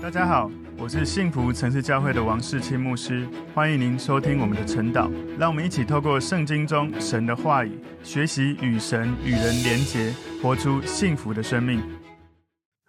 大家好，我是幸福城市教会的王世清牧师，欢迎您收听我们的晨祷。让我们一起透过圣经中神的话语，学习与神与人连结，活出幸福的生命。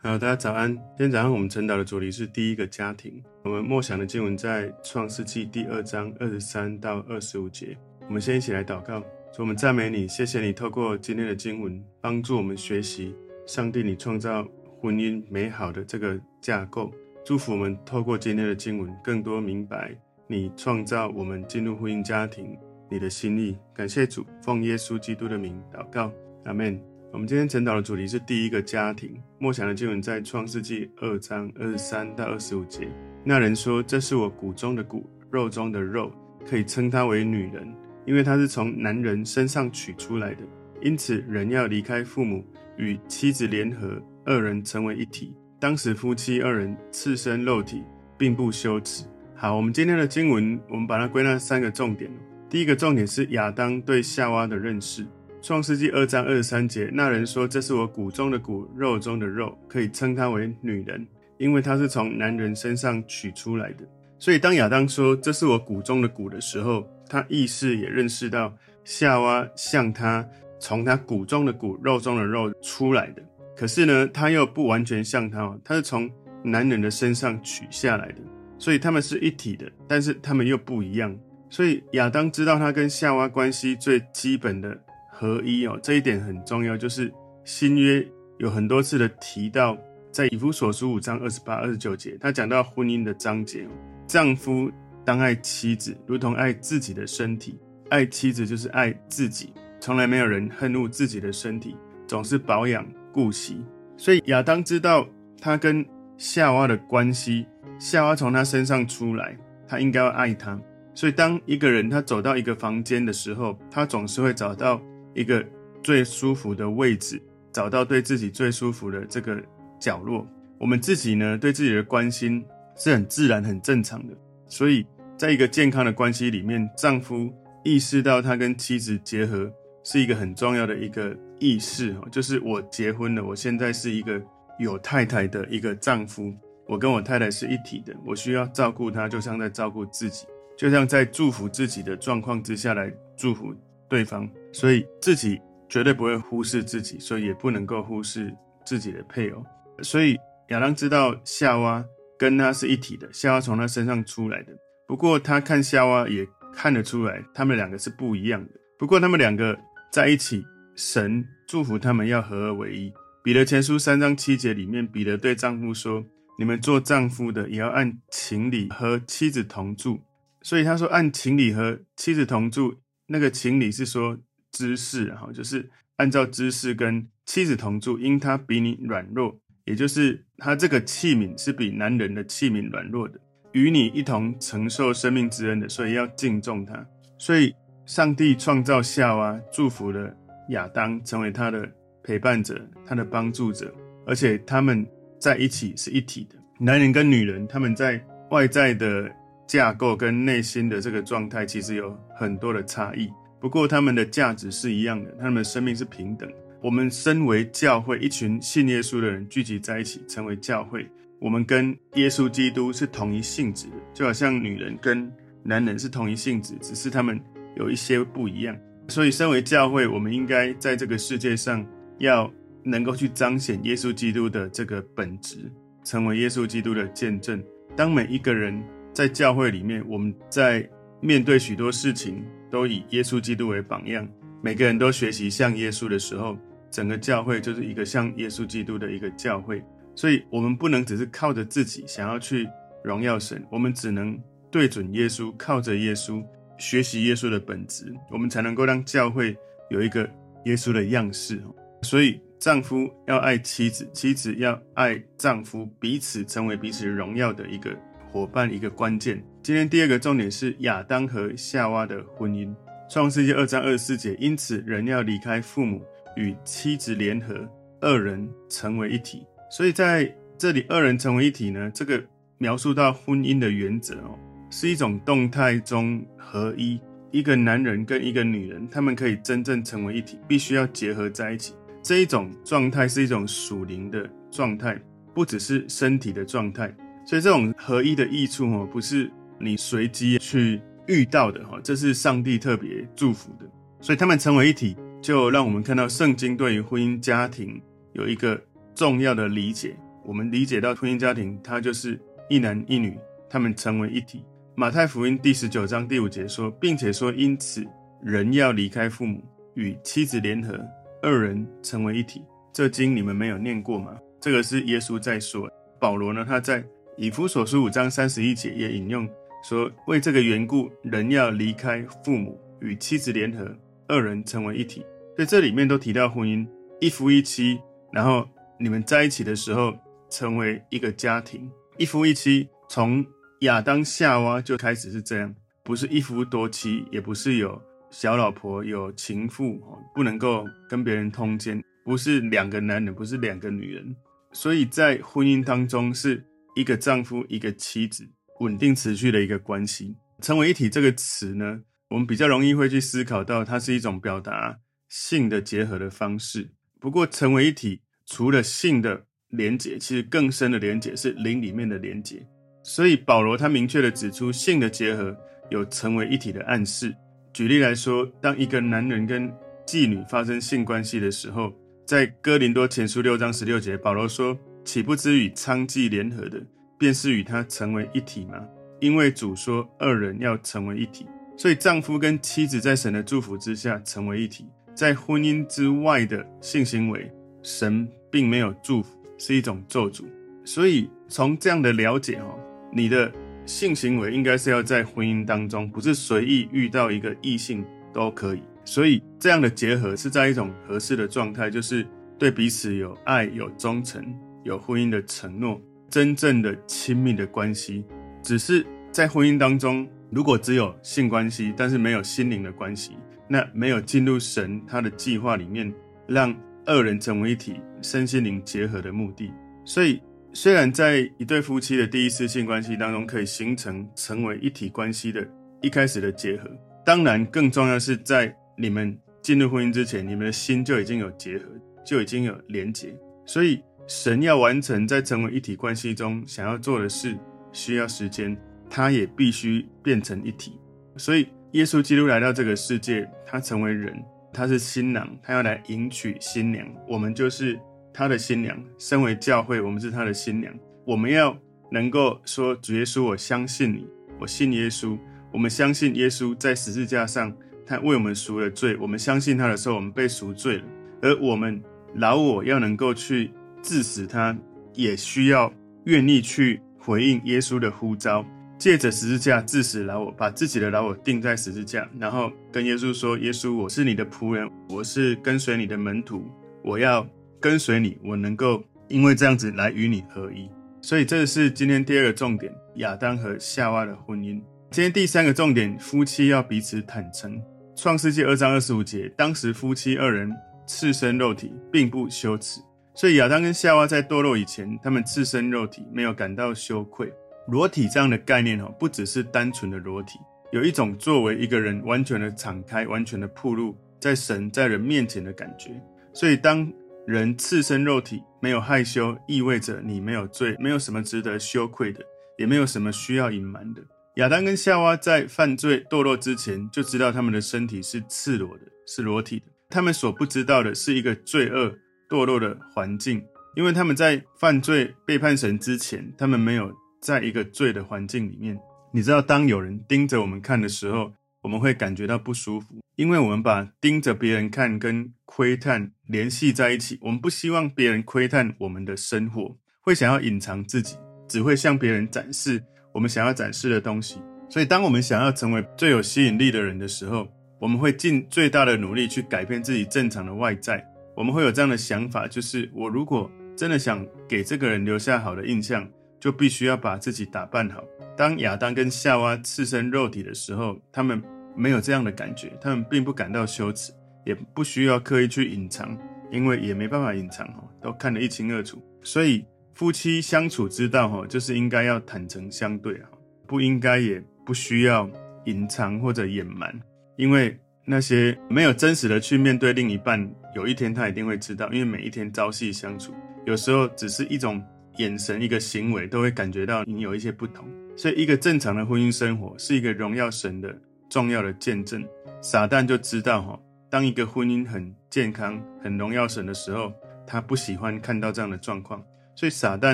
好，大家早安。今天早上我们晨祷的主题是第一个家庭。我们默想的经文在创世纪第二章二十三到二十五节。我们先一起来祷告，主，我们赞美你，谢谢你透过今天的经文，帮助我们学习上帝你创造婚姻美好的这个架构。祝福我们透过今天的经文，更多明白你创造我们进入婚姻家庭你的心意。感谢主，奉耶稣基督的名祷告，阿门。我们今天晨祷的主题是第一个家庭。默想的经文在创世纪二章二十三到二十五节。那人说：“这是我骨中的骨，肉中的肉，可以称她为女人，因为她是从男人身上取出来的。因此，人要离开父母，与妻子联合，二人成为一体。当时夫妻二人赤身露体，并不羞耻。”好，我们今天的经文，我们把它归纳三个重点。第一个重点是亚当对夏娃的认识。创世纪二章二十三节，那人说：“这是我骨中的骨，肉中的肉，可以称她为女人，因为她是从男人身上取出来的。”所以，当亚当说“这是我骨中的骨”的时候，他意识也认识到夏娃像他从他骨中的骨、肉中的肉出来的。可是呢，他又不完全像他，他是从男人的身上取下来的，所以他们是一体的，但是他们又不一样。所以亚当知道他跟夏娃关系最基本的。合一哦，这一点很重要。就是新约有很多次的提到，在以弗所书五章二十八、二十九节，他讲到婚姻的章节。丈夫当爱妻子，如同爱自己的身体；爱妻子就是爱自己。从来没有人恨恶自己的身体，总是保养顾惜。所以亚当知道他跟夏娃的关系，夏娃从他身上出来，他应该要爱她。所以当一个人他走到一个房间的时候，他总是会找到。一个最舒服的位置，找到对自己最舒服的这个角落。我们自己呢，对自己的关心是很自然、很正常的。所以，在一个健康的关系里面，丈夫意识到他跟妻子结合是一个很重要的一个意识，就是我结婚了，我现在是一个有太太的一个丈夫，我跟我太太是一体的，我需要照顾她，就像在照顾自己，就像在祝福自己的状况之下来祝福对方。所以自己绝对不会忽视自己，所以也不能够忽视自己的配偶。所以亚当知道夏娃跟他是一体的，夏娃从他身上出来的。不过他看夏娃也看得出来，他们两个是不一样的。不过他们两个在一起，神祝福他们要合而为一。彼得前书三章七节里面，彼得对丈夫说：“你们做丈夫的也要按情理和妻子同住。”所以他说按情理和妻子同住，那个情理是说。知识哈，就是按照知识跟妻子同住，因他比你软弱，也就是他这个器皿是比男人的器皿软弱的，与你一同承受生命之恩的，所以要敬重他。所以上帝创造夏娃，祝福了亚当成为他的陪伴者、他的帮助者，而且他们在一起是一体的。男人跟女人，他们在外在的架构跟内心的这个状态，其实有很多的差异。不过，他们的价值是一样的，他们的生命是平等。我们身为教会，一群信耶稣的人聚集在一起，成为教会。我们跟耶稣基督是同一性质的，就好像女人跟男人是同一性质，只是他们有一些不一样。所以，身为教会，我们应该在这个世界上要能够去彰显耶稣基督的这个本质，成为耶稣基督的见证。当每一个人在教会里面，我们在面对许多事情，都以耶稣基督为榜样，每个人都学习像耶稣的时候，整个教会就是一个像耶稣基督的一个教会。所以，我们不能只是靠着自己想要去荣耀神，我们只能对准耶稣，靠着耶稣学习耶稣的本质，我们才能够让教会有一个耶稣的样式。所以，丈夫要爱妻子，妻子要爱丈夫，彼此成为彼此荣耀的一个伙伴，一个关键。今天第二个重点是亚当和夏娃的婚姻。创世纪二章二十四节，因此人要离开父母，与妻子联合，二人成为一体。所以在这里，二人成为一体呢，这个描述到婚姻的原则哦，是一种动态中合一。一个男人跟一个女人，他们可以真正成为一体，必须要结合在一起。这一种状态是一种属灵的状态，不只是身体的状态。所以这种合一的益处哦，不是你随机去遇到的哈，这是上帝特别祝福的。所以他们成为一体，就让我们看到圣经对于婚姻家庭有一个重要的理解。我们理解到婚姻家庭，它就是一男一女，他们成为一体。马太福音第十九章第五节说，并且说，因此人要离开父母，与妻子联合，二人成为一体。这经你们没有念过吗？这个是耶稣在说。保罗呢，他在以弗所书五章三十一节也引用说，为这个缘故，人要离开父母，与妻子联合，二人成为一体。所以这里面都提到婚姻，一夫一妻，然后你们在一起的时候成为一个家庭，一夫一妻。从亚当夏娃就开始是这样，不是一夫多妻，也不是有小老婆、有情妇，不能够跟别人通奸。不是两个男人，不是两个女人，所以在婚姻当中是一个丈夫一个妻子稳定持续的一个关系。成为一体这个词呢，我们比较容易会去思考到它是一种表达性的结合的方式。不过，成为一体除了性的连结，其实更深的连结是灵里面的连结。所以保罗他明确的指出，性的结合有成为一体的暗示。举例来说，当一个男人跟妓女发生性关系的时候，在哥林多前书六章十六节，保罗说：“岂不知与娼妓联合的，便是与他成为一体吗？因为主说二人要成为一体。所以丈夫跟妻子在神的祝福之下成为一体。在婚姻之外的性行为，神并没有祝福，是一种咒诅。所以从这样的了解，哈，你的性行为应该是要在婚姻当中，不是随意遇到一个异性都可以。”所以，这样的结合是在一种合适的状态，就是对彼此有爱、有忠诚、有婚姻的承诺，真正的亲密的关系。只是在婚姻当中，如果只有性关系，但是没有心灵的关系，那没有进入神他的计划里面，让二人成为一体、身心灵结合的目的。所以，虽然在一对夫妻的第一次性关系当中，可以形成成为一体关系的一开始的结合，当然更重要是在。你们进入婚姻之前，你们的心就已经有结合，就已经有连结。所以神要完成在成为一体关系中想要做的事，需要时间，他也必须变成一体。所以耶稣基督来到这个世界，他成为人，他是新郎，他要来迎娶新娘，我们就是他的新娘。身为教会，我们是他的新娘。我们要能够说主耶稣，我相信你，我信耶稣。我们相信耶稣在十字架上。他为我们赎了罪，我们相信他的时候，我们被赎罪了。而我们老我要能够去致死他，也需要愿意去回应耶稣的呼召，借着十字架致死老我，把自己的老我钉在十字架，然后跟耶稣说：“耶稣，我是你的仆人，我是跟随你的门徒，我要跟随你，我能够因为这样子来与你合一。”所以这是今天第二个重点：亚当和夏娃的婚姻。今天第三个重点：夫妻要彼此坦诚。创世纪二章二十五节，当时夫妻二人赤身肉体，并不羞耻。所以亚当跟夏娃在堕落以前，他们赤身肉体，没有感到羞愧。裸体这样的概念哦，不只是单纯的裸体，有一种作为一个人完全的敞开、完全的暴露在神在人面前的感觉。所以当人赤身肉体，没有害羞，意味着你没有罪，没有什么值得羞愧的，也没有什么需要隐瞒的。亚当跟夏娃在犯罪堕落之前，就知道他们的身体是赤裸的，是裸体的。他们所不知道的是一个罪恶堕落的环境，因为他们在犯罪背叛神之前，他们没有在一个罪的环境里面。你知道，当有人盯着我们看的时候，我们会感觉到不舒服，因为我们把盯着别人看跟窥探联系在一起。我们不希望别人窥探我们的生活，会想要隐藏自己，只会向别人展示。我们想要展示的东西，所以当我们想要成为最有吸引力的人的时候，我们会尽最大的努力去改变自己正常的外在。我们会有这样的想法，就是我如果真的想给这个人留下好的印象，就必须要把自己打扮好。当亚当跟夏娃赤身肉体的时候，他们没有这样的感觉，他们并不感到羞耻，也不需要刻意去隐藏，因为也没办法隐藏哦，都看得一清二楚。所以。夫妻相处之道，哈，就是应该要坦诚相对啊，不应该也不需要隐藏或者隐瞒，因为那些没有真实的去面对另一半，有一天他一定会知道，因为每一天朝夕相处，有时候只是一种眼神、一个行为，都会感觉到你有一些不同。所以，一个正常的婚姻生活是一个荣耀神的重要的见证。撒旦就知道哈，当一个婚姻很健康、很荣耀神的时候，他不喜欢看到这样的状况。所以，撒旦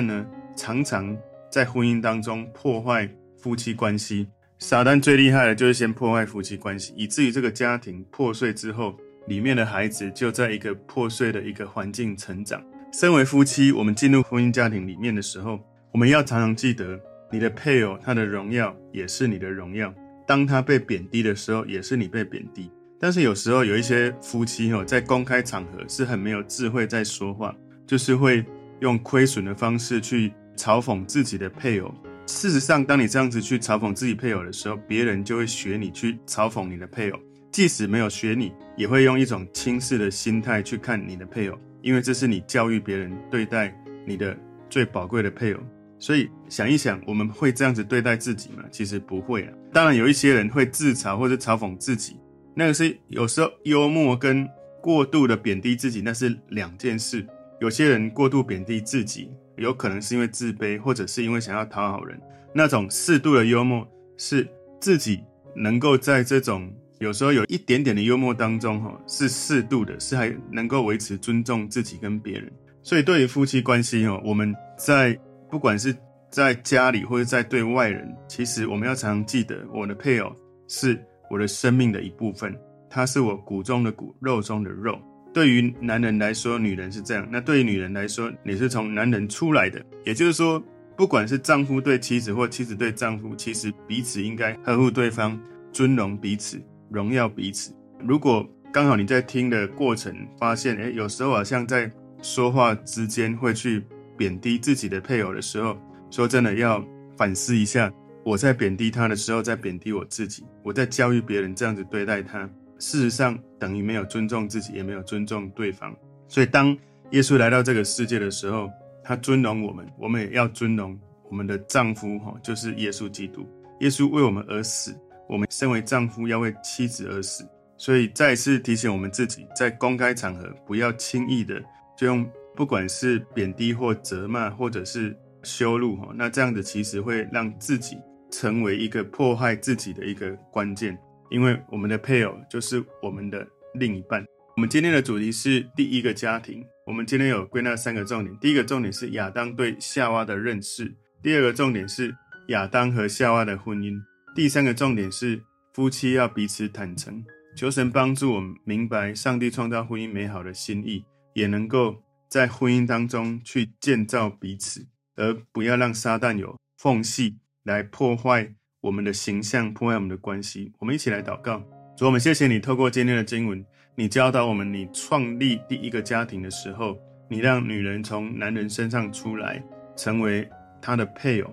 呢，常常在婚姻当中破坏夫妻关系。撒旦最厉害的就是先破坏夫妻关系，以至于这个家庭破碎之后，里面的孩子就在一个破碎的一个环境成长。身为夫妻，我们进入婚姻家庭里面的时候，我们要常常记得，你的配偶他的荣耀也是你的荣耀。当他被贬低的时候，也是你被贬低。但是有时候有一些夫妻哦，在公开场合是很没有智慧在说话，就是会用亏损的方式去嘲讽自己的配偶。事实上，当你这样子去嘲讽自己配偶的时候，别人就会学你去嘲讽你的配偶。即使没有学你，也会用一种轻视的心态去看你的配偶，因为这是你教育别人对待你的最宝贵的配偶。所以想一想，我们会这样子对待自己吗？其实不会啊。当然，有一些人会自嘲或者嘲讽自己，那个是有时候幽默跟过度的贬低自己，那是两件事。有些人过度贬低自己。有可能是因为自卑，或者是因为想要讨好人。那种适度的幽默，是自己能够在这种有时候有一点点的幽默当中，哈，是适度的，是还能够维持尊重自己跟别人。所以，对于夫妻关系，哦，我们在不管是在家里或者在对外人，其实我们要常常记得，我的配偶是我的生命的一部分，他是我骨中的骨，肉中的肉。对于男人来说，女人是这样；那对于女人来说，你是从男人出来的。也就是说，不管是丈夫对妻子或妻子对丈夫，其实彼此应该呵护对方、尊荣彼此、荣耀彼此。如果刚好你在听的过程发现，诶，有时候好像在说话之间会去贬低自己的配偶的时候，说真的要反思一下，我在贬低他的时候，在贬低我自己；我在教育别人这样子对待他。事实上，等于没有尊重自己，也没有尊重对方。所以，当耶稣来到这个世界的时候，他尊荣我们，我们也要尊荣我们的丈夫，哈，就是耶稣基督。耶稣为我们而死，我们身为丈夫要为妻子而死。所以，再次提醒我们自己，在公开场合不要轻易的就用，不管是贬低或责骂，或者是羞辱，哈，那这样子其实会让自己成为一个迫害自己的一个关键。因为我们的配偶就是我们的另一半。我们今天的主题是第一个家庭。我们今天有归纳三个重点：第一个重点是亚当对夏娃的认识；第二个重点是亚当和夏娃的婚姻；第三个重点是夫妻要彼此坦诚。求神帮助我们明白上帝创造婚姻美好的心意，也能够在婚姻当中去建造彼此，而不要让撒旦有缝隙来破坏。我们的形象破坏我们的关系，我们一起来祷告。主，我们谢谢你透过今天的经文，你教导我们，你创立第一个家庭的时候，你让女人从男人身上出来，成为他的配偶，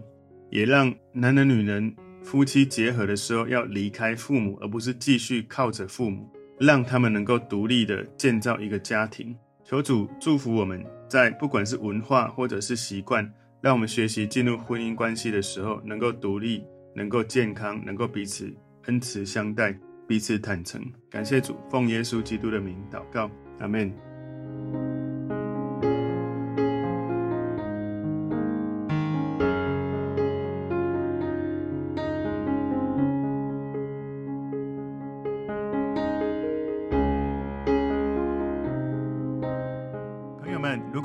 也让男人、女人夫妻结合的时候要离开父母，而不是继续靠着父母，让他们能够独立的建造一个家庭。求主祝福我们在不管是文化或者是习惯，让我们学习进入婚姻关系的时候能够独立。能够健康，能够彼此恩慈相待，彼此坦诚。感谢主，奉耶稣基督的名祷告，阿门。